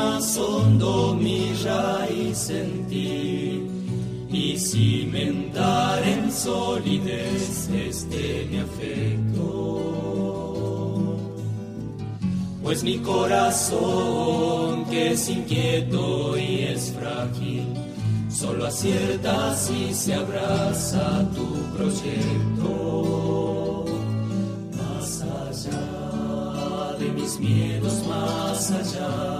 más hondo mi raíz en y cimentar en solidez este mi afecto. Pues mi corazón, que es inquieto y es frágil, solo acierta si se abraza tu proyecto. Más allá de mis miedos, más allá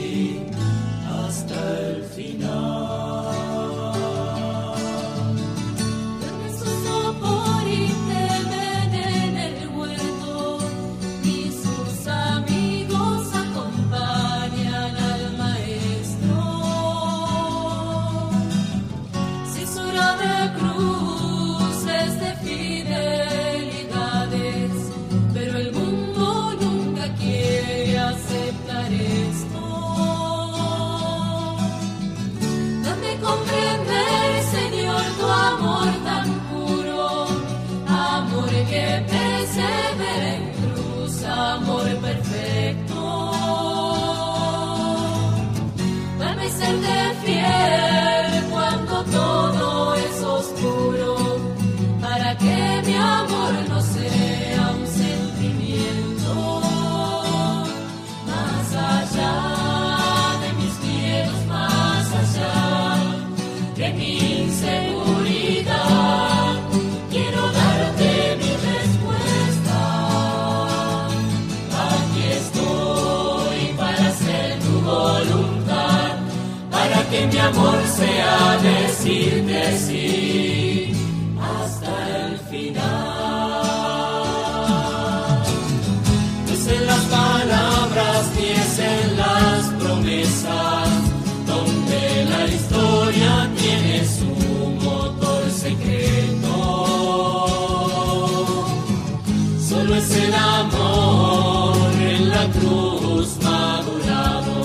Solo es el amor en la cruz madurado,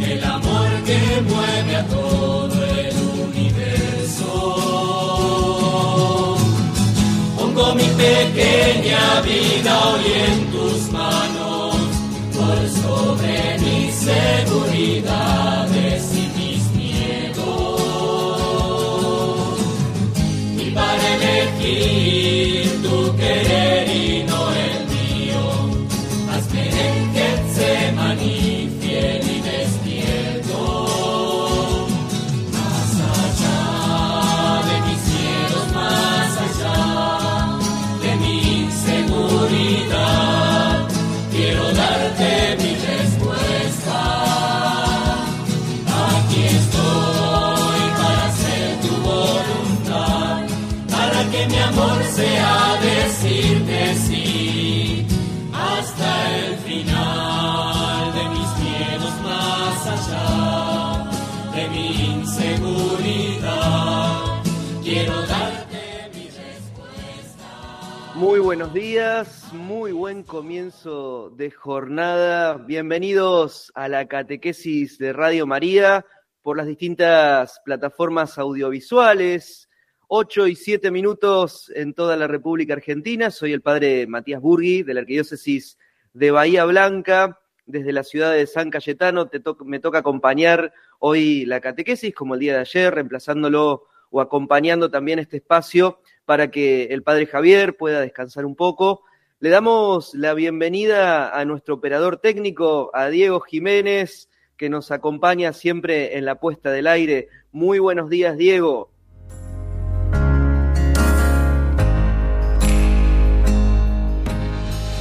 el amor que mueve a todo el universo. Pongo mi pequeña vida hoy en tus manos, por sobre mis seguridades Muy buenos días, muy buen comienzo de jornada. Bienvenidos a la catequesis de Radio María por las distintas plataformas audiovisuales. 8 y 7 minutos en toda la República Argentina. Soy el padre Matías Burgui de la Arquidiócesis de Bahía Blanca. Desde la ciudad de San Cayetano te me toca acompañar hoy la catequesis, como el día de ayer, reemplazándolo o acompañando también este espacio para que el padre Javier pueda descansar un poco. Le damos la bienvenida a nuestro operador técnico, a Diego Jiménez, que nos acompaña siempre en la puesta del aire. Muy buenos días, Diego.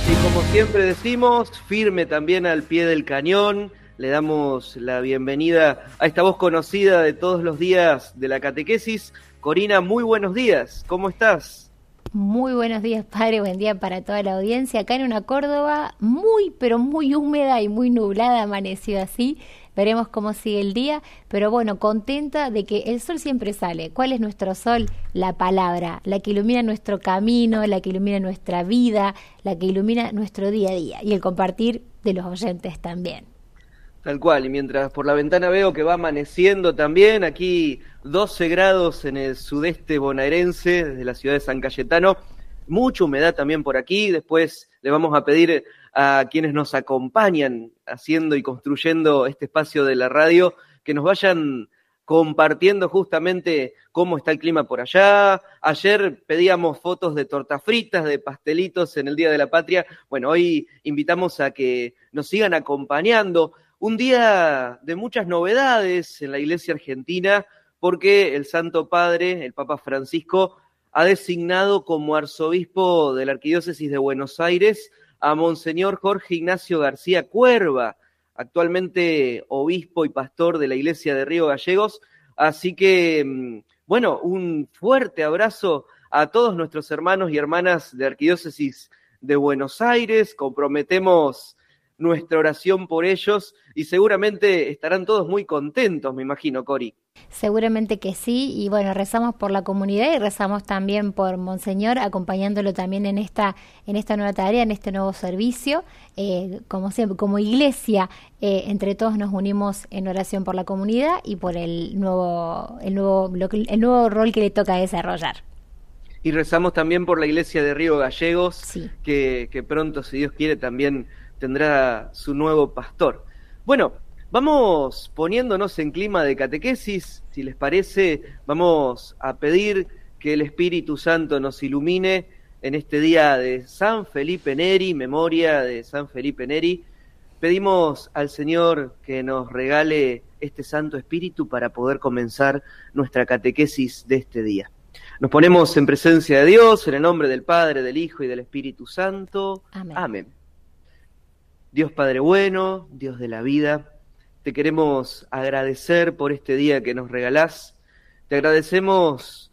Y como siempre decimos, firme también al pie del cañón, le damos la bienvenida a esta voz conocida de todos los días de la catequesis. Corina, muy buenos días, ¿cómo estás? Muy buenos días, padre. Buen día para toda la audiencia. Acá en una Córdoba muy, pero muy húmeda y muy nublada, amanecido así. Veremos cómo sigue el día, pero bueno, contenta de que el sol siempre sale. ¿Cuál es nuestro sol? La palabra, la que ilumina nuestro camino, la que ilumina nuestra vida, la que ilumina nuestro día a día y el compartir de los oyentes también. Tal cual, y mientras por la ventana veo que va amaneciendo también, aquí 12 grados en el sudeste bonaerense, desde la ciudad de San Cayetano, mucha humedad también por aquí, después le vamos a pedir a quienes nos acompañan haciendo y construyendo este espacio de la radio que nos vayan compartiendo justamente cómo está el clima por allá. Ayer pedíamos fotos de tortas fritas, de pastelitos en el Día de la Patria. Bueno, hoy invitamos a que nos sigan acompañando un día de muchas novedades en la Iglesia Argentina, porque el Santo Padre, el Papa Francisco, ha designado como arzobispo de la Arquidiócesis de Buenos Aires a Monseñor Jorge Ignacio García Cuerva, actualmente obispo y pastor de la Iglesia de Río Gallegos. Así que, mm, bueno, un fuerte abrazo a todos nuestros hermanos y hermanas de Arquidiócesis de Buenos Aires. Comprometemos nuestra oración por ellos y seguramente estarán todos muy contentos, me imagino, Cori. Seguramente que sí, y bueno, rezamos por la comunidad y rezamos también por Monseñor, acompañándolo también en esta, en esta nueva tarea, en este nuevo servicio. Eh, como siempre, como iglesia, eh, entre todos nos unimos en oración por la comunidad y por el nuevo, el nuevo, el nuevo rol que le toca desarrollar. Y rezamos también por la iglesia de Río Gallegos, que, que pronto, si Dios quiere, también tendrá su nuevo pastor. Bueno, vamos poniéndonos en clima de catequesis, si les parece, vamos a pedir que el Espíritu Santo nos ilumine en este día de San Felipe Neri, memoria de San Felipe Neri. Pedimos al Señor que nos regale este Santo Espíritu para poder comenzar nuestra catequesis de este día. Nos ponemos en presencia de Dios, en el nombre del Padre, del Hijo y del Espíritu Santo. Amén. Amén. Dios Padre bueno, Dios de la vida, te queremos agradecer por este día que nos regalás. Te agradecemos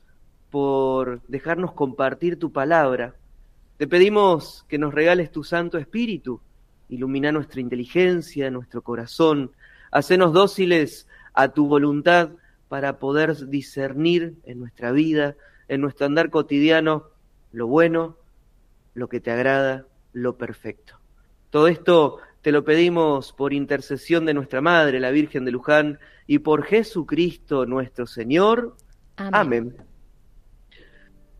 por dejarnos compartir tu palabra. Te pedimos que nos regales tu Santo Espíritu, ilumina nuestra inteligencia, nuestro corazón, hacenos dóciles a tu voluntad para poder discernir en nuestra vida, en nuestro andar cotidiano, lo bueno, lo que te agrada, lo perfecto. Todo esto te lo pedimos por intercesión de nuestra Madre, la Virgen de Luján, y por Jesucristo nuestro Señor. Amén.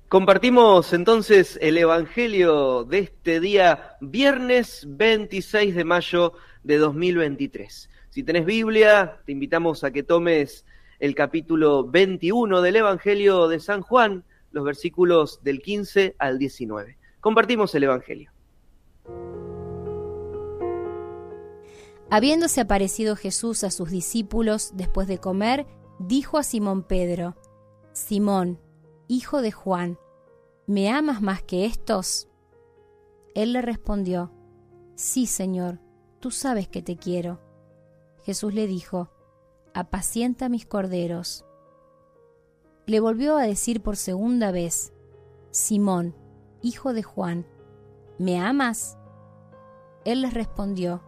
Compartimos entonces el Evangelio de este día, viernes 26 de mayo de 2023. Si tenés Biblia, te invitamos a que tomes el capítulo 21 del Evangelio de San Juan, los versículos del 15 al 19. Compartimos el Evangelio. Habiéndose aparecido Jesús a sus discípulos después de comer, dijo a Simón Pedro, Simón, hijo de Juan, ¿me amas más que estos? Él le respondió, Sí, Señor, tú sabes que te quiero. Jesús le dijo, Apacienta mis corderos. Le volvió a decir por segunda vez, Simón, hijo de Juan, ¿me amas? Él les respondió,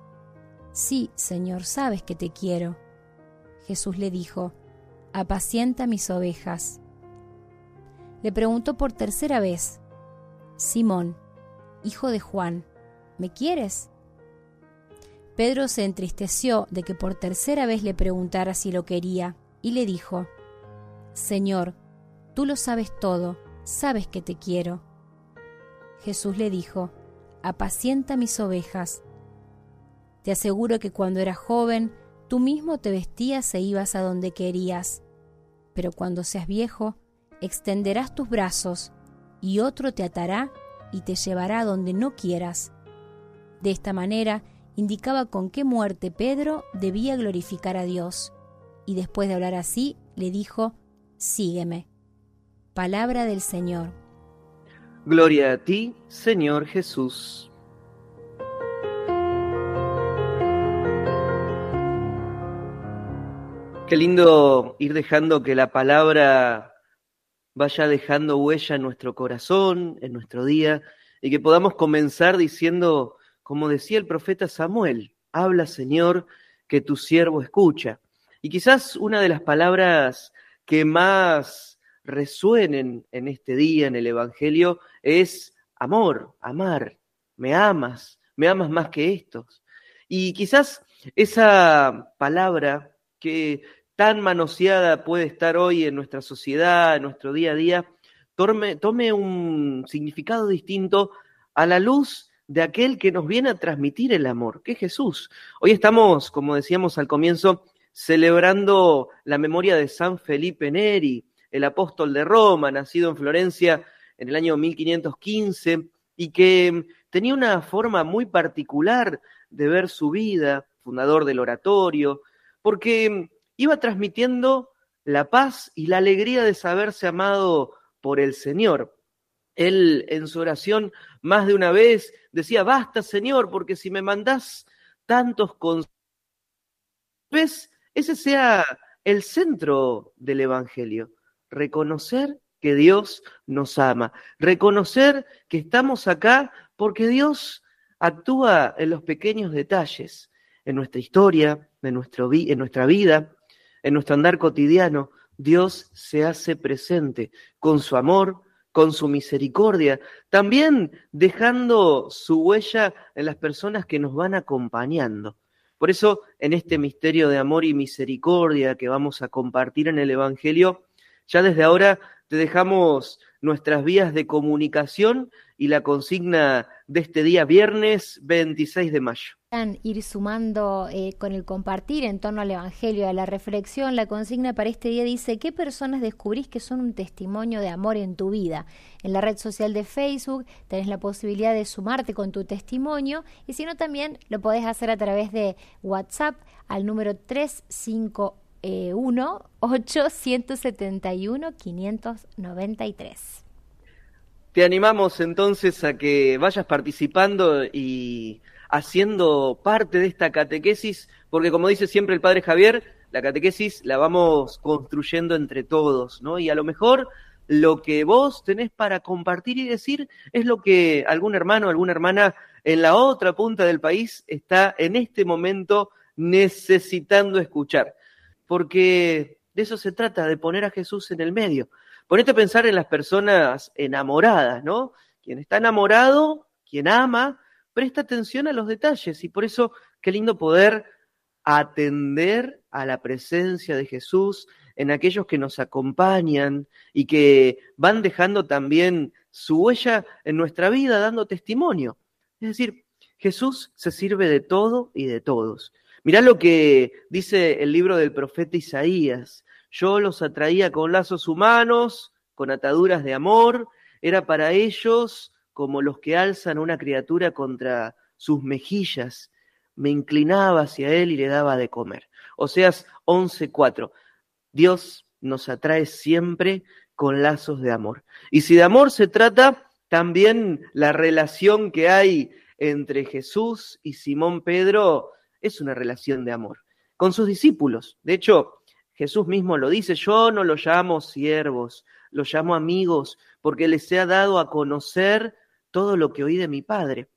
Sí, Señor, sabes que te quiero. Jesús le dijo, Apacienta mis ovejas. Le preguntó por tercera vez, Simón, hijo de Juan, ¿me quieres? Pedro se entristeció de que por tercera vez le preguntara si lo quería, y le dijo, Señor, tú lo sabes todo, sabes que te quiero. Jesús le dijo, Apacienta mis ovejas. Te aseguro que cuando eras joven, tú mismo te vestías e ibas a donde querías. Pero cuando seas viejo, extenderás tus brazos, y otro te atará y te llevará a donde no quieras. De esta manera indicaba con qué muerte Pedro debía glorificar a Dios. Y después de hablar así, le dijo, Sígueme. Palabra del Señor. Gloria a ti, Señor Jesús. Qué lindo ir dejando que la palabra vaya dejando huella en nuestro corazón, en nuestro día, y que podamos comenzar diciendo, como decía el profeta Samuel, habla Señor, que tu siervo escucha. Y quizás una de las palabras que más resuenen en este día, en el Evangelio, es amor, amar, me amas, me amas más que estos. Y quizás esa palabra que tan manoseada puede estar hoy en nuestra sociedad, en nuestro día a día, tome, tome un significado distinto a la luz de aquel que nos viene a transmitir el amor, que es Jesús. Hoy estamos, como decíamos al comienzo, celebrando la memoria de San Felipe Neri, el apóstol de Roma, nacido en Florencia en el año 1515, y que tenía una forma muy particular de ver su vida, fundador del oratorio, porque iba transmitiendo la paz y la alegría de saberse amado por el Señor. Él en su oración más de una vez decía, basta Señor, porque si me mandás tantos consejos, ese sea el centro del Evangelio, reconocer que Dios nos ama, reconocer que estamos acá porque Dios actúa en los pequeños detalles, en nuestra historia, nuestro, en nuestra vida, en nuestro andar cotidiano, Dios se hace presente con su amor, con su misericordia, también dejando su huella en las personas que nos van acompañando. Por eso, en este misterio de amor y misericordia que vamos a compartir en el Evangelio, ya desde ahora te dejamos nuestras vías de comunicación y la consigna de este día, viernes 26 de mayo. Ir sumando eh, con el compartir en torno al Evangelio, a la reflexión, la consigna para este día dice, ¿qué personas descubrís que son un testimonio de amor en tu vida? En la red social de Facebook tenés la posibilidad de sumarte con tu testimonio y si no también lo podés hacer a través de WhatsApp al número 351 871 593. Te animamos entonces a que vayas participando y haciendo parte de esta catequesis, porque como dice siempre el Padre Javier, la catequesis la vamos construyendo entre todos, ¿no? Y a lo mejor lo que vos tenés para compartir y decir es lo que algún hermano, alguna hermana en la otra punta del país está en este momento necesitando escuchar. Porque de eso se trata, de poner a Jesús en el medio. Ponete a pensar en las personas enamoradas, ¿no? Quien está enamorado, quien ama, presta atención a los detalles y por eso qué lindo poder atender a la presencia de Jesús en aquellos que nos acompañan y que van dejando también su huella en nuestra vida, dando testimonio. Es decir, Jesús se sirve de todo y de todos. Mirá lo que dice el libro del profeta Isaías. Yo los atraía con lazos humanos, con ataduras de amor, era para ellos como los que alzan una criatura contra sus mejillas. Me inclinaba hacia él y le daba de comer. Oseas 11:4. Dios nos atrae siempre con lazos de amor. Y si de amor se trata, también la relación que hay entre Jesús y Simón Pedro es una relación de amor. Con sus discípulos. De hecho, Jesús mismo lo dice, yo no los llamo siervos, los llamo amigos, porque les he dado a conocer todo lo que oí de mi Padre.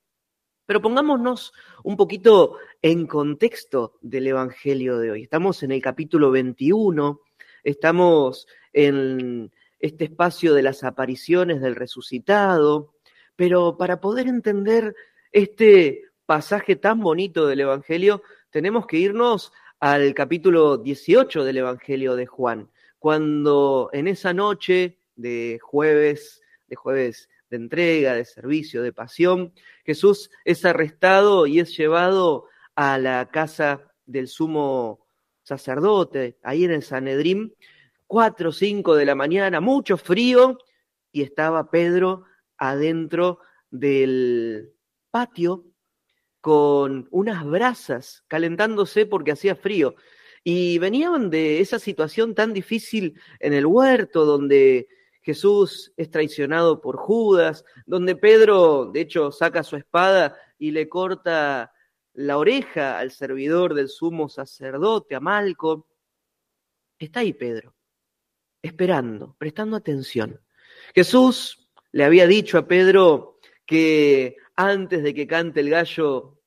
Pero pongámonos un poquito en contexto del Evangelio de hoy. Estamos en el capítulo 21, estamos en este espacio de las apariciones del resucitado, pero para poder entender este pasaje tan bonito del Evangelio, tenemos que irnos al capítulo 18 del Evangelio de Juan, cuando en esa noche de jueves, de jueves de entrega, de servicio, de pasión, Jesús es arrestado y es llevado a la casa del sumo sacerdote, ahí en el Sanedrín, cuatro o cinco de la mañana, mucho frío, y estaba Pedro adentro del patio con unas brasas calentándose porque hacía frío. Y venían de esa situación tan difícil en el huerto, donde Jesús es traicionado por Judas, donde Pedro, de hecho, saca su espada y le corta la oreja al servidor del sumo sacerdote, a Malco. está ahí Pedro, esperando, prestando atención. Jesús le había dicho a Pedro que antes de que cante el gallo,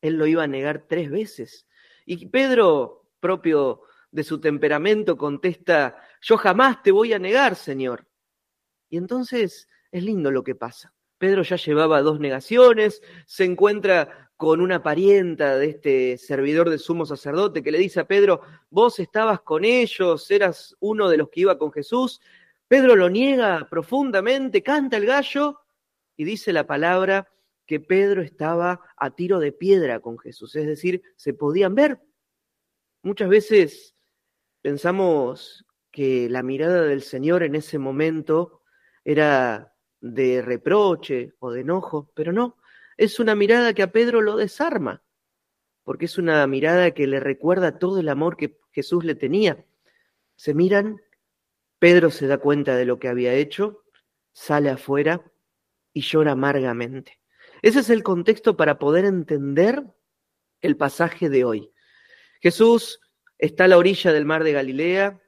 él lo iba a negar tres veces. Y Pedro, propio de su temperamento, contesta, yo jamás te voy a negar, Señor. Y entonces es lindo lo que pasa. Pedro ya llevaba dos negaciones, se encuentra con una parienta de este servidor del sumo sacerdote que le dice a Pedro, vos estabas con ellos, eras uno de los que iba con Jesús. Pedro lo niega profundamente, canta el gallo y dice la palabra que Pedro estaba a tiro de piedra con Jesús, es decir, se podían ver. Muchas veces pensamos que la mirada del Señor en ese momento era de reproche o de enojo, pero no, es una mirada que a Pedro lo desarma, porque es una mirada que le recuerda todo el amor que Jesús le tenía. Se miran, Pedro se da cuenta de lo que había hecho, sale afuera y llora amargamente. Ese es el contexto para poder entender el pasaje de hoy. Jesús está a la orilla del mar de Galilea,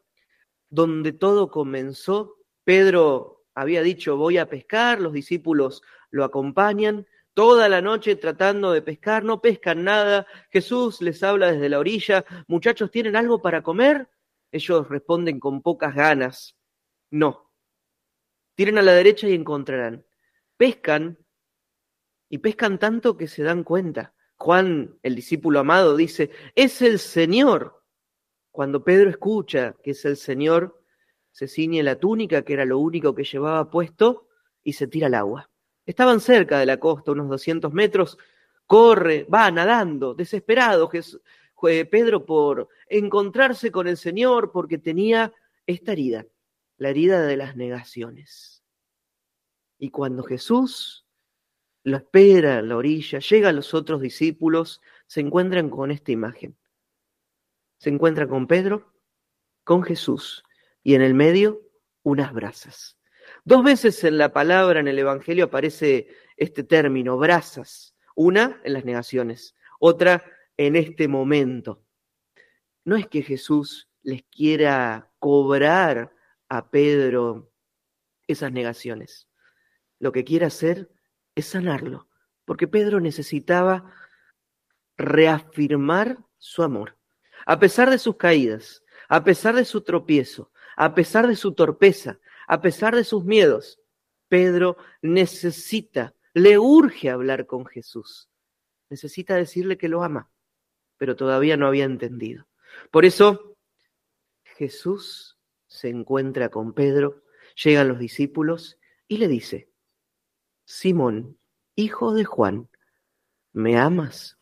donde todo comenzó. Pedro había dicho, voy a pescar, los discípulos lo acompañan, toda la noche tratando de pescar, no pescan nada, Jesús les habla desde la orilla, muchachos, ¿tienen algo para comer? Ellos responden con pocas ganas, no. Tiren a la derecha y encontrarán. Pescan y pescan tanto que se dan cuenta. Juan, el discípulo amado, dice, es el Señor. Cuando Pedro escucha que es el Señor, se ciñe la túnica, que era lo único que llevaba puesto, y se tira al agua. Estaban cerca de la costa, unos 200 metros, corre, va nadando, desesperado Pedro por encontrarse con el Señor, porque tenía esta herida, la herida de las negaciones. Y cuando Jesús lo espera en la orilla, llegan los otros discípulos, se encuentran con esta imagen. Se encuentran con Pedro, con Jesús, y en el medio unas brasas. Dos veces en la palabra, en el Evangelio, aparece este término, brasas. Una en las negaciones, otra en este momento. No es que Jesús les quiera cobrar a Pedro esas negaciones. Lo que quiere hacer es sanarlo, porque Pedro necesitaba reafirmar su amor. A pesar de sus caídas, a pesar de su tropiezo, a pesar de su torpeza, a pesar de sus miedos, Pedro necesita, le urge hablar con Jesús. Necesita decirle que lo ama, pero todavía no había entendido. Por eso Jesús se encuentra con Pedro, llegan los discípulos y le dice, Simón, hijo de Juan, ¿me amas?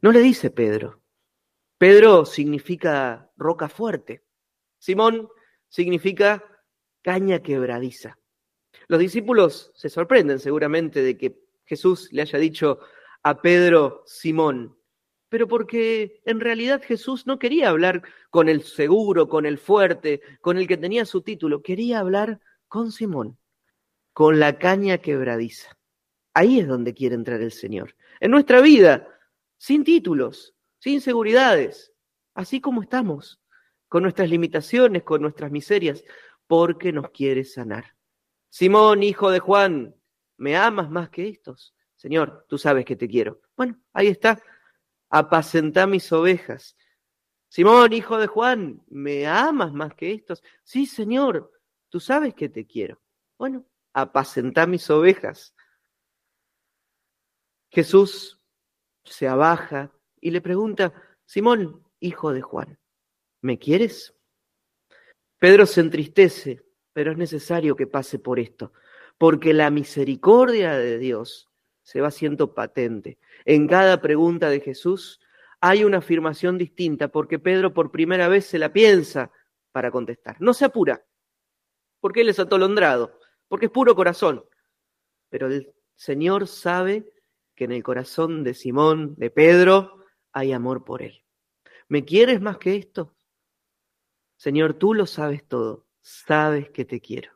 No le dice Pedro. Pedro significa roca fuerte. Simón significa caña quebradiza. Los discípulos se sorprenden seguramente de que Jesús le haya dicho a Pedro Simón, pero porque en realidad Jesús no quería hablar con el seguro, con el fuerte, con el que tenía su título, quería hablar con Simón, con la caña quebradiza. Ahí es donde quiere entrar el Señor. En nuestra vida, sin títulos, sin seguridades, así como estamos, con nuestras limitaciones, con nuestras miserias, porque nos quiere sanar. Simón, hijo de Juan, ¿me amas más que estos? Señor, tú sabes que te quiero. Bueno, ahí está. Apacentá mis ovejas. Simón, hijo de Juan, ¿me amas más que estos? Sí, Señor, tú sabes que te quiero. Bueno, apacentá mis ovejas. Jesús se abaja y le pregunta, Simón, hijo de Juan, ¿me quieres? Pedro se entristece, pero es necesario que pase por esto, porque la misericordia de Dios se va haciendo patente. En cada pregunta de Jesús hay una afirmación distinta, porque Pedro por primera vez se la piensa para contestar. No se apura, porque él es atolondrado, porque es puro corazón. Pero el Señor sabe que en el corazón de Simón, de Pedro, hay amor por él. ¿Me quieres más que esto? Señor, tú lo sabes todo, sabes que te quiero.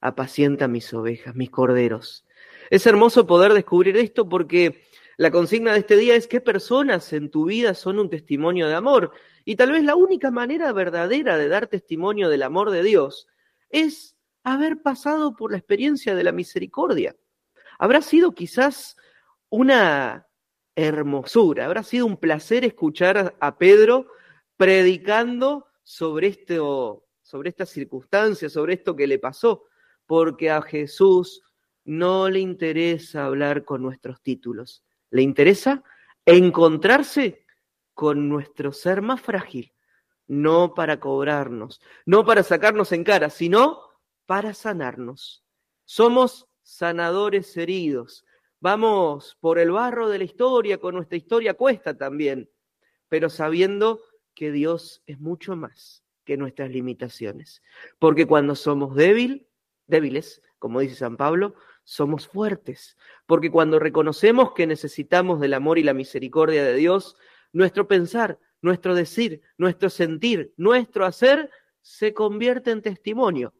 Apacienta mis ovejas, mis corderos. Es hermoso poder descubrir esto porque la consigna de este día es qué personas en tu vida son un testimonio de amor. Y tal vez la única manera verdadera de dar testimonio del amor de Dios es haber pasado por la experiencia de la misericordia. Habrá sido quizás una hermosura, habrá sido un placer escuchar a Pedro predicando sobre esto, sobre esta circunstancia, sobre esto que le pasó, porque a Jesús no le interesa hablar con nuestros títulos, le interesa encontrarse con nuestro ser más frágil, no para cobrarnos, no para sacarnos en cara, sino para sanarnos. Somos sanadores heridos. Vamos por el barro de la historia, con nuestra historia cuesta también, pero sabiendo que Dios es mucho más que nuestras limitaciones. Porque cuando somos débil, débiles, como dice San Pablo, somos fuertes. Porque cuando reconocemos que necesitamos del amor y la misericordia de Dios, nuestro pensar, nuestro decir, nuestro sentir, nuestro hacer se convierte en testimonio.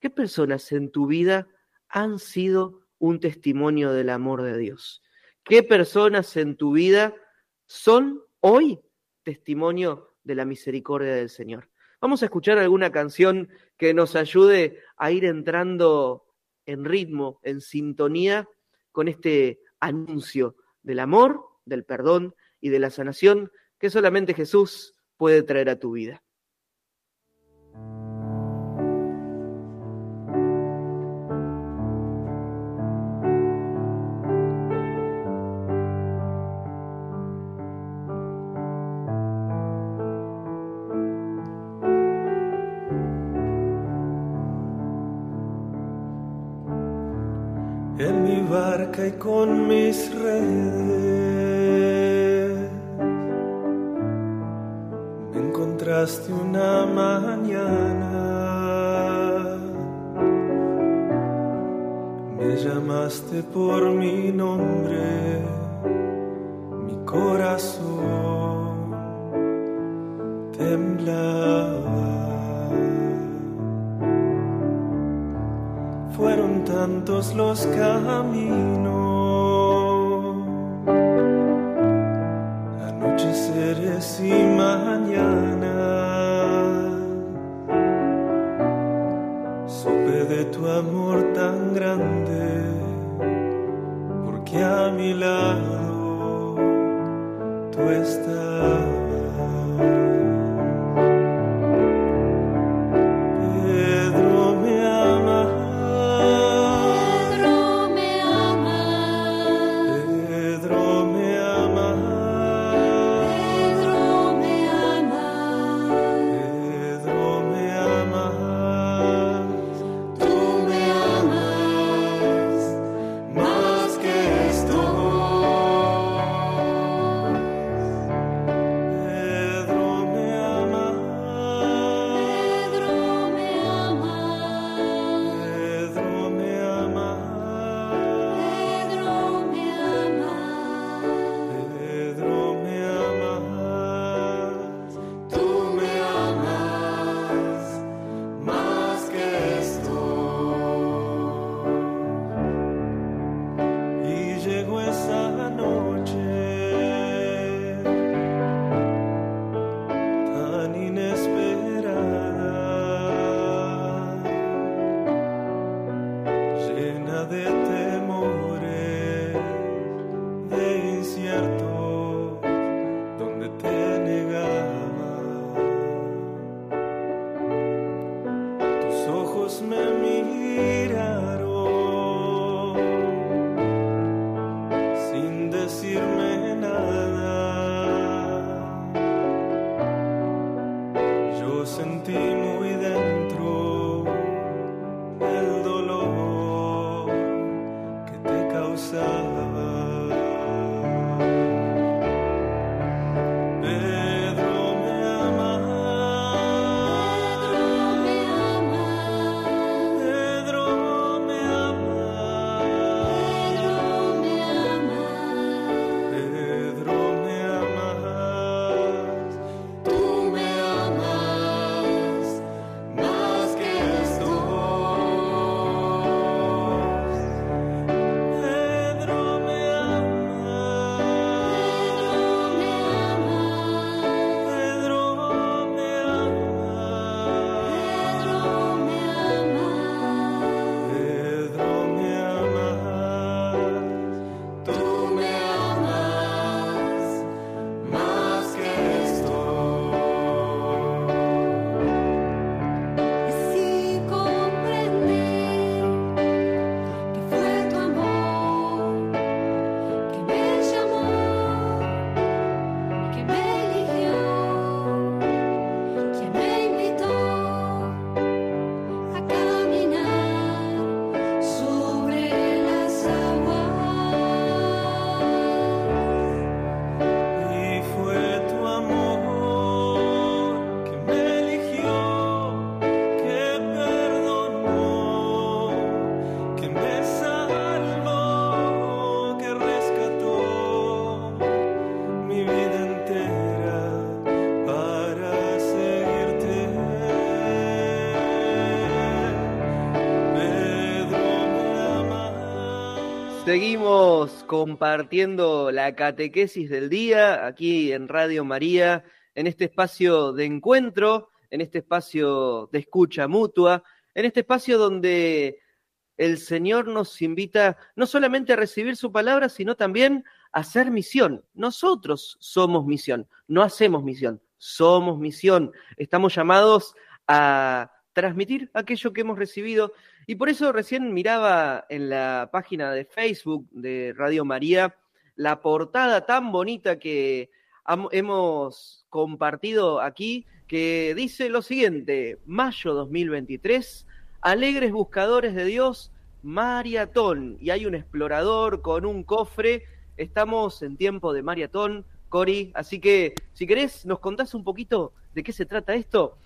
¿Qué personas en tu vida han sido un testimonio del amor de Dios? ¿Qué personas en tu vida son hoy testimonio de la misericordia del Señor? Vamos a escuchar alguna canción que nos ayude a ir entrando en ritmo, en sintonía con este anuncio del amor, del perdón y de la sanación que solamente Jesús puede traer a tu vida. Barca y con mis redes. Me encontraste una mañana. Me llamaste por mi nombre, mi corazón temblaba. Tantos los caminos, anocheceres y mañana. Supe de tu amor tan grande, porque a mi lado tú estás. Dios me. Seguimos compartiendo la catequesis del día aquí en Radio María, en este espacio de encuentro, en este espacio de escucha mutua, en este espacio donde el Señor nos invita no solamente a recibir su palabra, sino también a hacer misión. Nosotros somos misión, no hacemos misión, somos misión. Estamos llamados a transmitir aquello que hemos recibido. Y por eso recién miraba en la página de Facebook de Radio María la portada tan bonita que hemos compartido aquí, que dice lo siguiente, mayo 2023, alegres buscadores de Dios, maratón. Y hay un explorador con un cofre, estamos en tiempo de maratón, Cori, así que si querés, nos contás un poquito de qué se trata esto.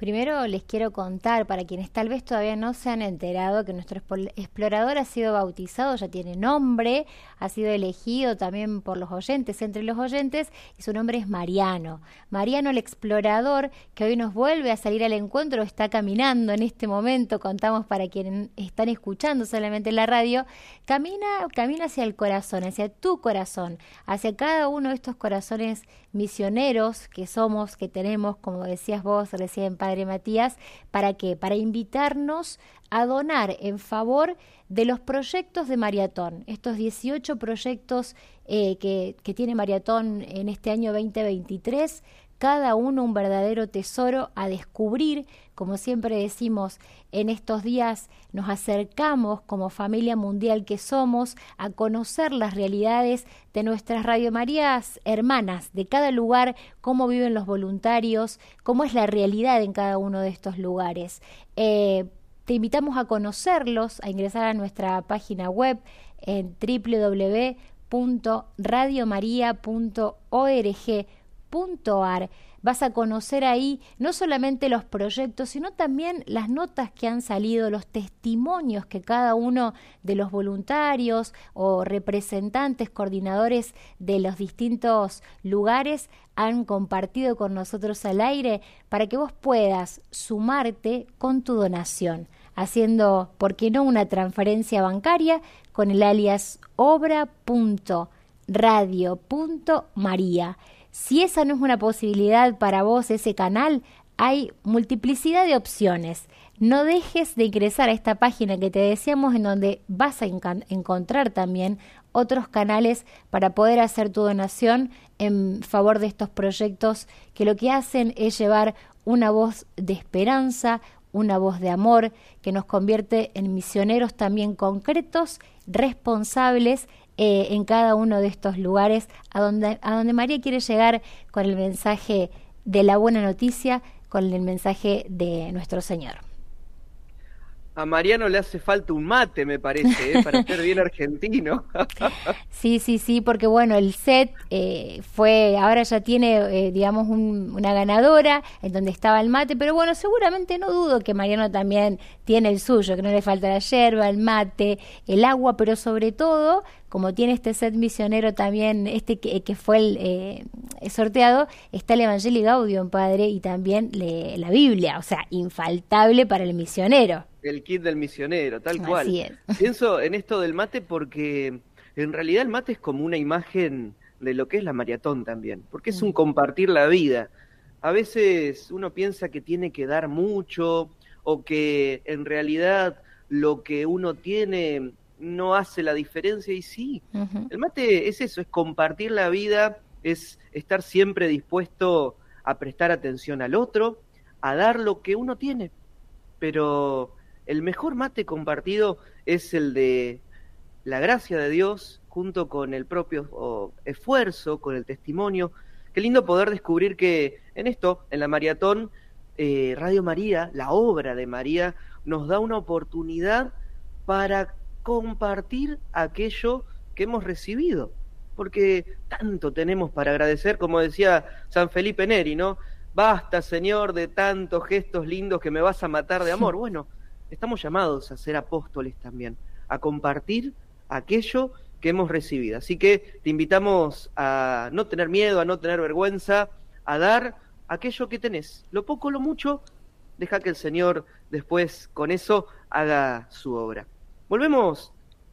Primero les quiero contar, para quienes tal vez todavía no se han enterado, que nuestro explorador ha sido bautizado, ya tiene nombre, ha sido elegido también por los oyentes, entre los oyentes, y su nombre es Mariano. Mariano el explorador, que hoy nos vuelve a salir al encuentro, está caminando en este momento, contamos para quienes están escuchando solamente en la radio, camina, camina hacia el corazón, hacia tu corazón, hacia cada uno de estos corazones misioneros que somos, que tenemos, como decías vos recién, Padre Matías, ¿para qué? Para invitarnos a donar en favor de los proyectos de Maratón, estos 18 proyectos eh, que, que tiene Maratón en este año 2023, cada uno un verdadero tesoro a descubrir. Como siempre decimos, en estos días nos acercamos como familia mundial que somos a conocer las realidades de nuestras Radio Marías hermanas, de cada lugar, cómo viven los voluntarios, cómo es la realidad en cada uno de estos lugares. Eh, te invitamos a conocerlos, a ingresar a nuestra página web en www.radiomaria.org .ar. Vas a conocer ahí no solamente los proyectos, sino también las notas que han salido, los testimonios que cada uno de los voluntarios o representantes, coordinadores de los distintos lugares han compartido con nosotros al aire para que vos puedas sumarte con tu donación, haciendo, ¿por qué no?, una transferencia bancaria con el alias obra.radio.maría. Si esa no es una posibilidad para vos, ese canal, hay multiplicidad de opciones. No dejes de ingresar a esta página que te decíamos en donde vas a encontrar también otros canales para poder hacer tu donación en favor de estos proyectos que lo que hacen es llevar una voz de esperanza, una voz de amor que nos convierte en misioneros también concretos, responsables eh, en cada uno de estos lugares a donde, a donde María quiere llegar con el mensaje de la buena noticia, con el mensaje de nuestro Señor. A Mariano le hace falta un mate, me parece, ¿eh? para ser bien argentino. sí, sí, sí, porque bueno, el set eh, fue, ahora ya tiene, digamos, una ganadora en donde estaba el mate, pero bueno, seguramente no dudo que Mariano también tiene el suyo, que no le falta la yerba, el mate, el agua, pero sobre todo como tiene este set misionero también, este que, fue el eh, sorteado, está el Evangelio Gaudium, Padre, y también la Biblia, o sea, infaltable para el misionero. El kit del misionero, tal cual. Así es. Pienso en esto del mate porque en realidad el mate es como una imagen de lo que es la maratón también, porque es un compartir la vida. A veces uno piensa que tiene que dar mucho o que en realidad lo que uno tiene no hace la diferencia y sí, el mate es eso, es compartir la vida, es estar siempre dispuesto a prestar atención al otro, a dar lo que uno tiene. Pero el mejor mate compartido es el de la gracia de Dios junto con el propio esfuerzo, con el testimonio. Qué lindo poder descubrir que en esto, en la maratón, eh, Radio María, la obra de María, nos da una oportunidad para compartir aquello que hemos recibido, porque tanto tenemos para agradecer, como decía San Felipe Neri, ¿no? Basta, Señor, de tantos gestos lindos que me vas a matar de amor. Bueno, estamos llamados a ser apóstoles también, a compartir aquello que hemos recibido. Así que te invitamos a no tener miedo, a no tener vergüenza, a dar aquello que tenés, lo poco, lo mucho, deja que el Señor después con eso haga su obra. Volvemos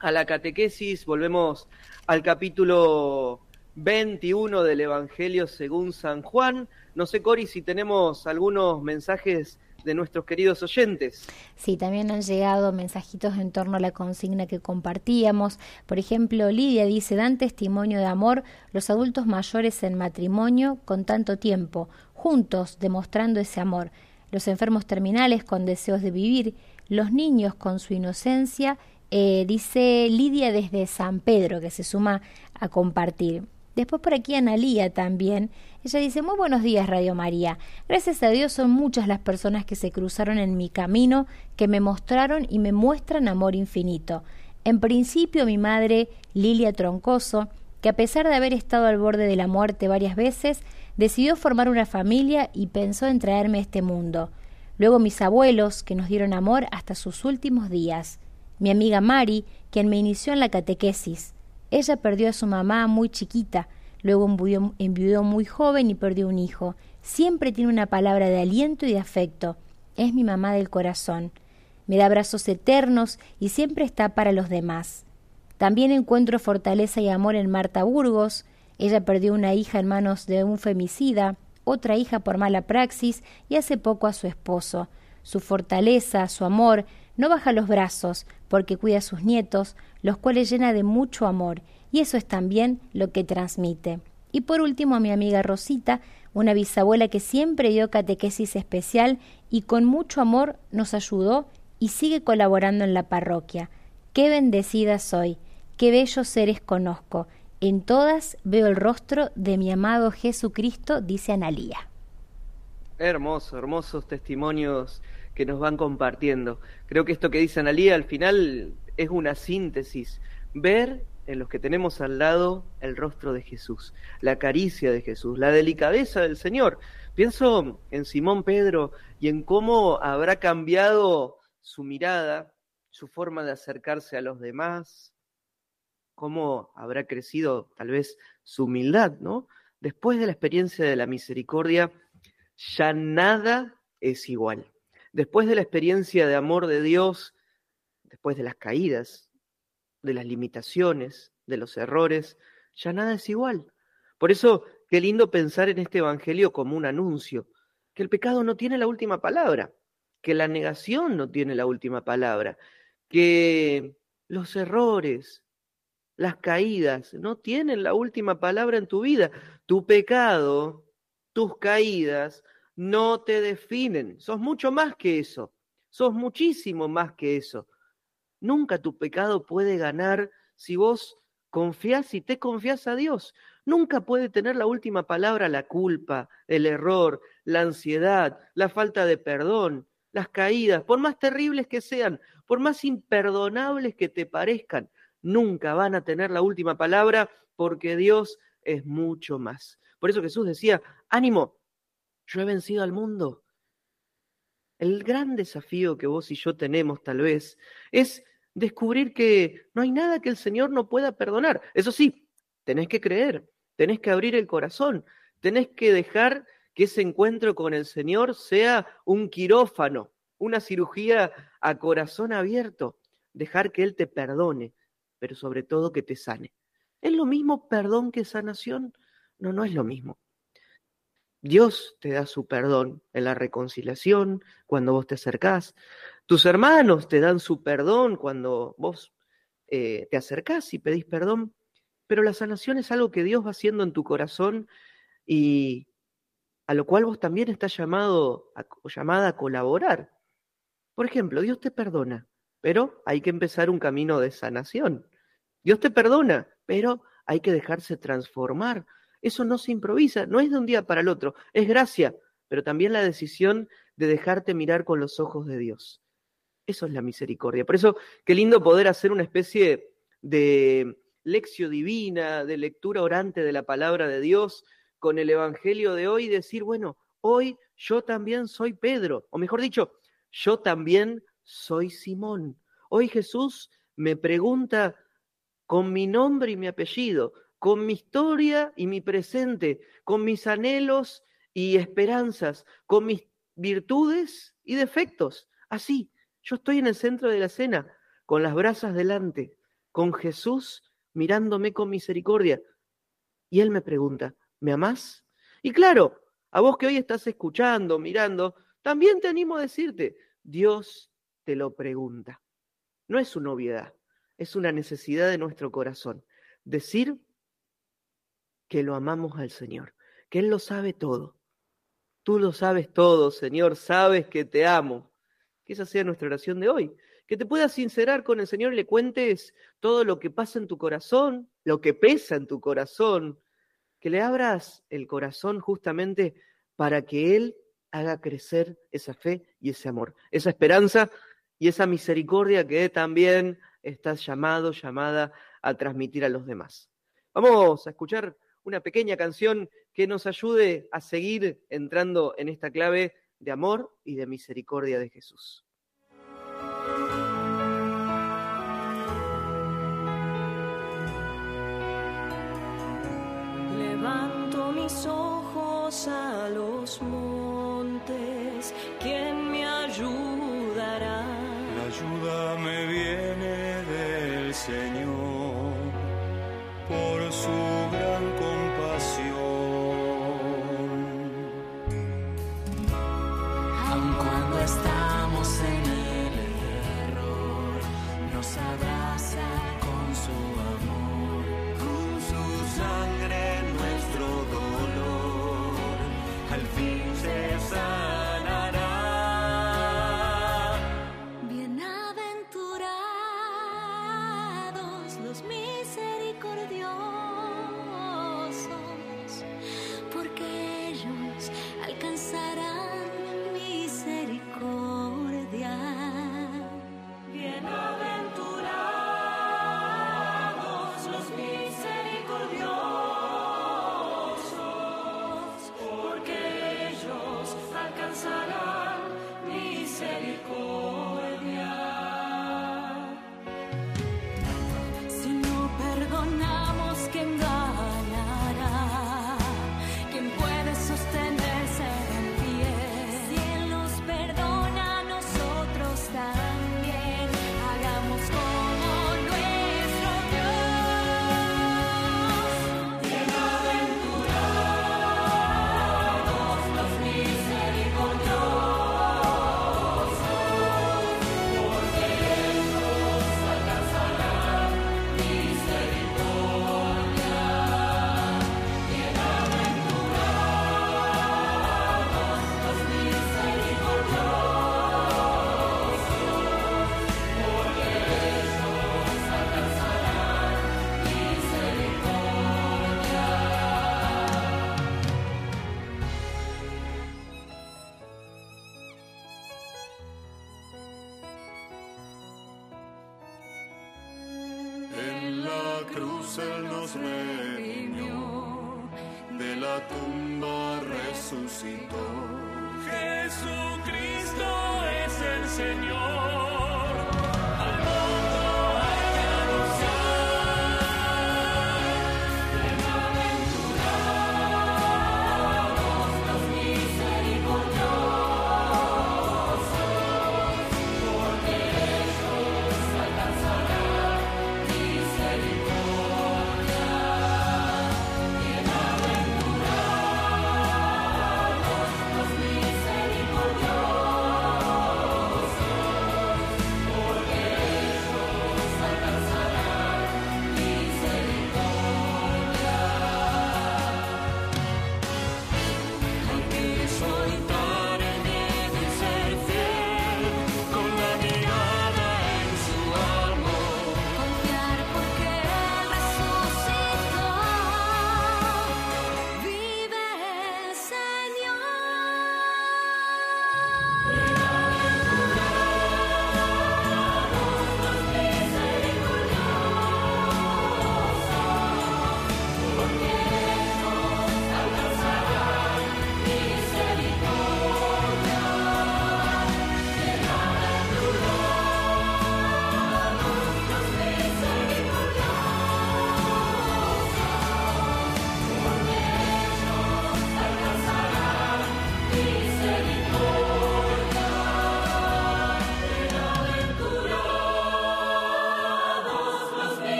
a la catequesis, volvemos al capítulo 21 del Evangelio según San Juan. No sé, Cori, si tenemos algunos mensajes de nuestros queridos oyentes. Sí, también han llegado mensajitos en torno a la consigna que compartíamos. Por ejemplo, Lidia dice, dan testimonio de amor los adultos mayores en matrimonio con tanto tiempo, juntos demostrando ese amor. Los enfermos terminales con deseos de vivir, los niños con su inocencia eh, dice Lidia desde San Pedro, que se suma a compartir. Después por aquí Analía también. Ella dice, muy buenos días Radio María. Gracias a Dios son muchas las personas que se cruzaron en mi camino, que me mostraron y me muestran amor infinito. En principio mi madre, Lilia Troncoso, que a pesar de haber estado al borde de la muerte varias veces, decidió formar una familia y pensó en traerme a este mundo. Luego mis abuelos, que nos dieron amor hasta sus últimos días mi amiga Mari, quien me inició en la catequesis. Ella perdió a su mamá muy chiquita, luego enviudó, muy joven y perdió un hijo. Siempre tiene una palabra de aliento y de afecto. Es mi mamá del corazón. Me da abrazos eternos y siempre está para los demás. También encuentro fortaleza y amor en Marta Burgos. Ella perdió una hija en manos de un femicida, otra hija por mala praxis y hace poco a su esposo. Su fortaleza, su amor, no baja los brazos, porque cuida a sus nietos, los cuales llena de mucho amor, y eso es también lo que transmite. Y por último a mi amiga Rosita, una bisabuela que siempre dio catequesis especial y con mucho amor nos ayudó y sigue colaborando en la parroquia. Qué bendecida soy, qué bellos seres conozco. En todas veo el rostro de mi amado Jesucristo, dice Analía. Hermoso, hermosos testimonios que nos van compartiendo. Creo que esto que dice Analía al final es una síntesis. Ver en los que tenemos al lado el rostro de Jesús, la caricia de Jesús, la delicadeza del Señor. Pienso en Simón Pedro y en cómo habrá cambiado su mirada, su forma de acercarse a los demás, cómo habrá crecido tal vez su humildad, ¿no? Después de la experiencia de la misericordia, ya nada es igual después de la experiencia de amor de Dios, después de las caídas, de las limitaciones, de los errores, ya nada es igual. Por eso, qué lindo pensar en este Evangelio como un anuncio, que el pecado no tiene la última palabra, que la negación no tiene la última palabra, que los errores, las caídas no tienen la última palabra en tu vida. Tu pecado, tus caídas, no te definen. Sos mucho más que eso. Sos muchísimo más que eso. Nunca tu pecado puede ganar si vos confías y te confías a Dios. Nunca puede tener la última palabra la culpa, el error, la ansiedad, la falta de perdón, las caídas, por más terribles que sean, por más imperdonables que te parezcan, nunca van a tener la última palabra porque Dios es mucho más. Por eso Jesús decía, ánimo, yo he vencido al mundo. El gran desafío que vos y yo tenemos tal vez es descubrir que no hay nada que el Señor no pueda perdonar. Eso sí, tenés que creer, tenés que abrir el corazón, tenés que dejar que ese encuentro con el Señor sea un quirófano, una cirugía a corazón abierto, dejar que Él te perdone, pero sobre todo que te sane. ¿Es lo mismo perdón que sanación? No, no es lo mismo. Dios te da su perdón en la reconciliación, cuando vos te acercás. Tus hermanos te dan su perdón cuando vos eh, te acercás y pedís perdón. Pero la sanación es algo que Dios va haciendo en tu corazón y a lo cual vos también estás llamado llamada a colaborar. Por ejemplo, Dios te perdona, pero hay que empezar un camino de sanación. Dios te perdona, pero hay que dejarse transformar eso no se improvisa, no es de un día para el otro, es gracia, pero también la decisión de dejarte mirar con los ojos de Dios. Eso es la misericordia. Por eso, qué lindo poder hacer una especie de lección divina, de lectura orante de la palabra de Dios con el Evangelio de hoy y decir, bueno, hoy yo también soy Pedro, o mejor dicho, yo también soy Simón. Hoy Jesús me pregunta con mi nombre y mi apellido, con mi historia y mi presente, con mis anhelos y esperanzas, con mis virtudes y defectos. Así, yo estoy en el centro de la escena, con las brasas delante, con Jesús mirándome con misericordia. Y Él me pregunta, ¿me amás? Y claro, a vos que hoy estás escuchando, mirando, también te animo a decirte, Dios te lo pregunta. No es una obviedad, es una necesidad de nuestro corazón. Decir que lo amamos al Señor, que Él lo sabe todo. Tú lo sabes todo, Señor, sabes que te amo. Que esa sea nuestra oración de hoy. Que te puedas sincerar con el Señor y le cuentes todo lo que pasa en tu corazón, lo que pesa en tu corazón. Que le abras el corazón justamente para que Él haga crecer esa fe y ese amor, esa esperanza y esa misericordia que también estás llamado, llamada a transmitir a los demás. Vamos a escuchar una pequeña canción que nos ayude a seguir entrando en esta clave de amor y de misericordia de Jesús. Levanto mis ojos a los montes, ¿quién me ayudará? La ayuda me viene del Señor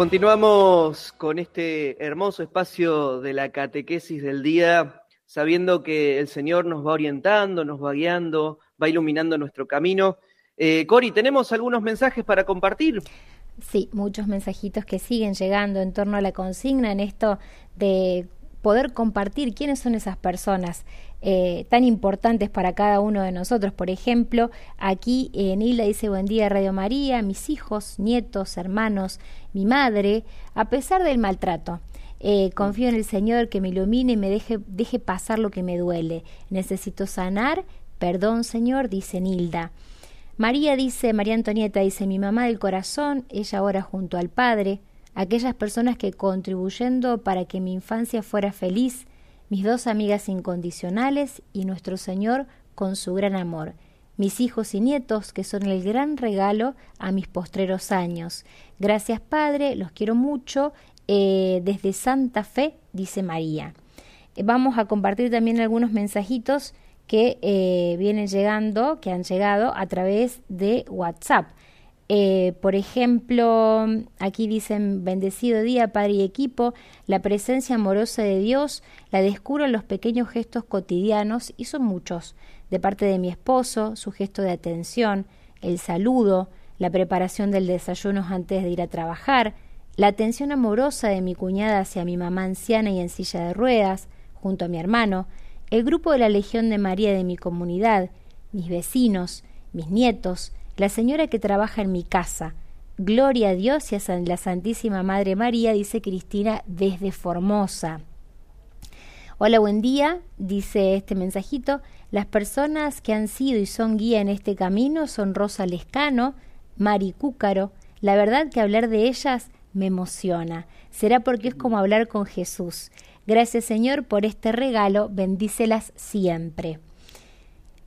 Continuamos con este hermoso espacio de la catequesis del día, sabiendo que el Señor nos va orientando, nos va guiando, va iluminando nuestro camino. Eh, Cori, ¿tenemos algunos mensajes para compartir? Sí, muchos mensajitos que siguen llegando en torno a la consigna en esto de poder compartir quiénes son esas personas eh, tan importantes para cada uno de nosotros. Por ejemplo, aquí eh, Nila dice buen día Radio María, mis hijos, nietos, hermanos, mi madre, a pesar del maltrato. Eh, confío en el Señor que me ilumine y me deje, deje pasar lo que me duele. Necesito sanar. Perdón, Señor, dice Nilda. María dice, María Antonieta dice, mi mamá del corazón, ella ahora junto al Padre, aquellas personas que contribuyendo para que mi infancia fuera feliz, mis dos amigas incondicionales y nuestro Señor con su gran amor, mis hijos y nietos que son el gran regalo a mis postreros años. Gracias Padre, los quiero mucho, eh, desde Santa Fe, dice María. Eh, vamos a compartir también algunos mensajitos que eh, vienen llegando, que han llegado a través de WhatsApp. Eh, por ejemplo, aquí dicen, bendecido día, Padre y equipo, la presencia amorosa de Dios la descubro en los pequeños gestos cotidianos y son muchos, de parte de mi esposo, su gesto de atención, el saludo, la preparación del desayuno antes de ir a trabajar, la atención amorosa de mi cuñada hacia mi mamá anciana y en silla de ruedas, junto a mi hermano, el grupo de la Legión de María de mi comunidad, mis vecinos, mis nietos, la señora que trabaja en mi casa. Gloria a Dios y a la Santísima Madre María, dice Cristina desde Formosa. Hola, buen día, dice este mensajito. Las personas que han sido y son guía en este camino son Rosa Lescano, Mari Cúcaro. La verdad que hablar de ellas me emociona. Será porque es como hablar con Jesús. Gracias Señor por este regalo, bendícelas siempre.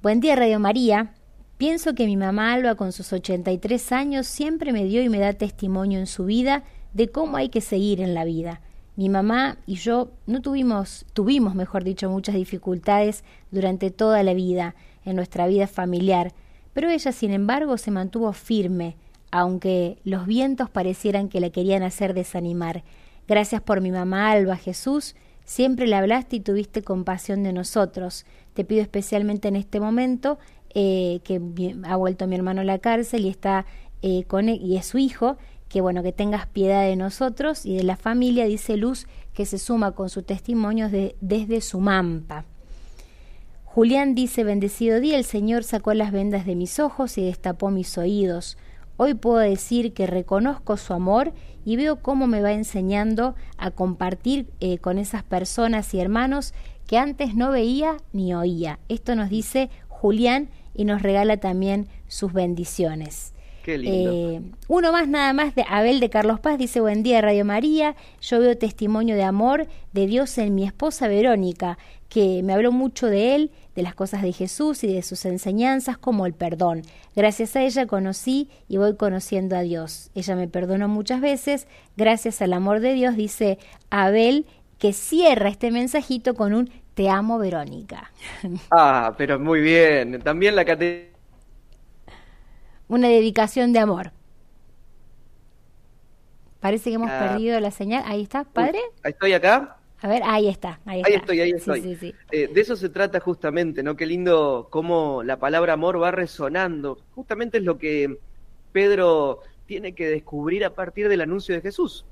Buen día Radio María. Pienso que mi mamá Alba con sus 83 años siempre me dio y me da testimonio en su vida de cómo hay que seguir en la vida. Mi mamá y yo no tuvimos, tuvimos, mejor dicho, muchas dificultades durante toda la vida, en nuestra vida familiar, pero ella, sin embargo, se mantuvo firme, aunque los vientos parecieran que la querían hacer desanimar. Gracias por mi mamá Alba, Jesús, siempre le hablaste y tuviste compasión de nosotros. Te pido especialmente en este momento eh, que ha vuelto mi hermano a la cárcel y está eh, con él, y es su hijo, que bueno, que tengas piedad de nosotros y de la familia, dice Luz, que se suma con su testimonio de, desde su mampa. Julián dice, bendecido día, el Señor sacó las vendas de mis ojos y destapó mis oídos. Hoy puedo decir que reconozco su amor y veo cómo me va enseñando a compartir eh, con esas personas y hermanos que antes no veía ni oía. Esto nos dice Julián y nos regala también sus bendiciones. Qué lindo. Eh, uno más nada más de Abel de Carlos Paz dice buen día Radio María, yo veo testimonio de amor de Dios en mi esposa Verónica, que me habló mucho de él, de las cosas de Jesús y de sus enseñanzas como el perdón. Gracias a ella conocí y voy conociendo a Dios. Ella me perdonó muchas veces, gracias al amor de Dios, dice Abel, que cierra este mensajito con un te amo Verónica. Ah, pero muy bien. También la catequesis Una dedicación de amor. Parece que hemos Ah. perdido la señal. Ahí está, padre. Uy, ¿Estoy acá? A ver, ahí está. Ahí, Ahí está. estoy, ahí Sí, estoy. sí, sí. Eh, de eso se trata justamente, ¿no? Qué lindo cómo la palabra amor va resonando. Justamente es lo que Pedro tiene que descubrir a partir del anuncio de Jesús,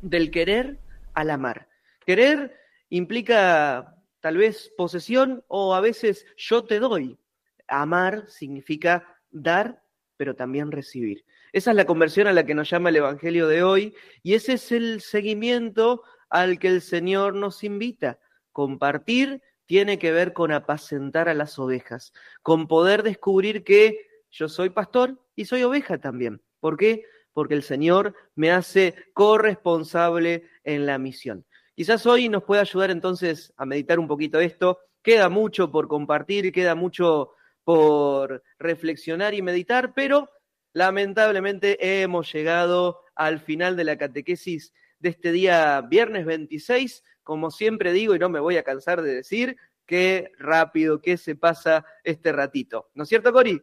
del querer al amar. Querer implica tal vez posesión o a veces yo te doy. Amar significa dar, pero también recibir. Esa es la conversión a la que nos llama el Evangelio de hoy y ese es el seguimiento al que el Señor nos invita. Compartir tiene que ver con apacentar a las ovejas, con poder descubrir que yo soy pastor y soy oveja también. ¿Por qué? Porque el Señor me hace corresponsable en la misión. Quizás hoy nos pueda ayudar entonces a meditar un poquito esto. Queda mucho por compartir, queda mucho por reflexionar y meditar, pero lamentablemente hemos llegado al final de la catequesis de este día viernes 26. Como siempre digo, y no me voy a cansar de decir, qué rápido que se pasa este ratito. ¿No es cierto, Cori?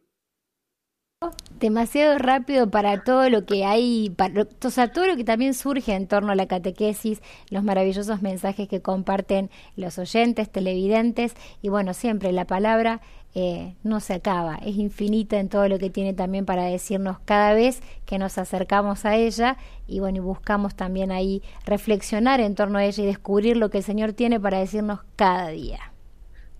Demasiado rápido para todo lo que hay, para, o sea, todo lo que también surge en torno a la catequesis, los maravillosos mensajes que comparten los oyentes, televidentes, y bueno, siempre la palabra eh, no se acaba, es infinita en todo lo que tiene también para decirnos cada vez que nos acercamos a ella y bueno, y buscamos también ahí reflexionar en torno a ella y descubrir lo que el Señor tiene para decirnos cada día.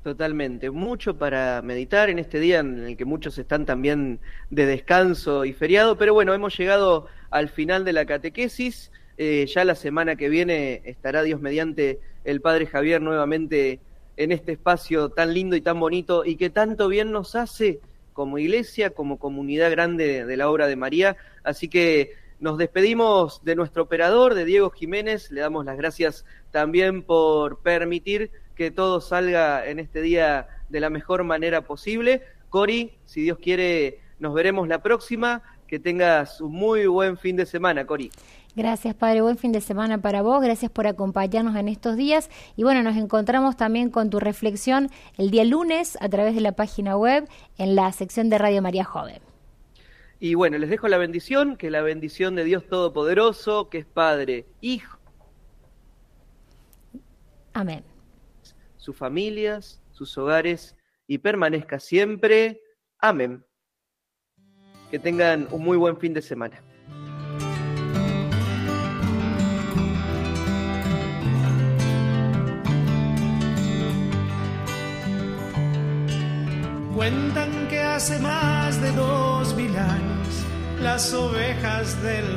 Totalmente, mucho para meditar en este día en el que muchos están también de descanso y feriado, pero bueno, hemos llegado al final de la catequesis, eh, ya la semana que viene estará Dios mediante el Padre Javier nuevamente en este espacio tan lindo y tan bonito y que tanto bien nos hace como iglesia, como comunidad grande de la obra de María, así que nos despedimos de nuestro operador, de Diego Jiménez, le damos las gracias también por permitir que todo salga en este día de la mejor manera posible. Cori, si Dios quiere, nos veremos la próxima. Que tengas un muy buen fin de semana, Cori. Gracias, Padre. Buen fin de semana para vos. Gracias por acompañarnos en estos días. Y bueno, nos encontramos también con tu reflexión el día lunes a través de la página web en la sección de Radio María Joven. Y bueno, les dejo la bendición, que la bendición de Dios Todopoderoso, que es Padre, Hijo. Amén sus familias, sus hogares y permanezca siempre. Amén. Que tengan un muy buen fin de semana. Cuentan que hace más de dos mil años las ovejas del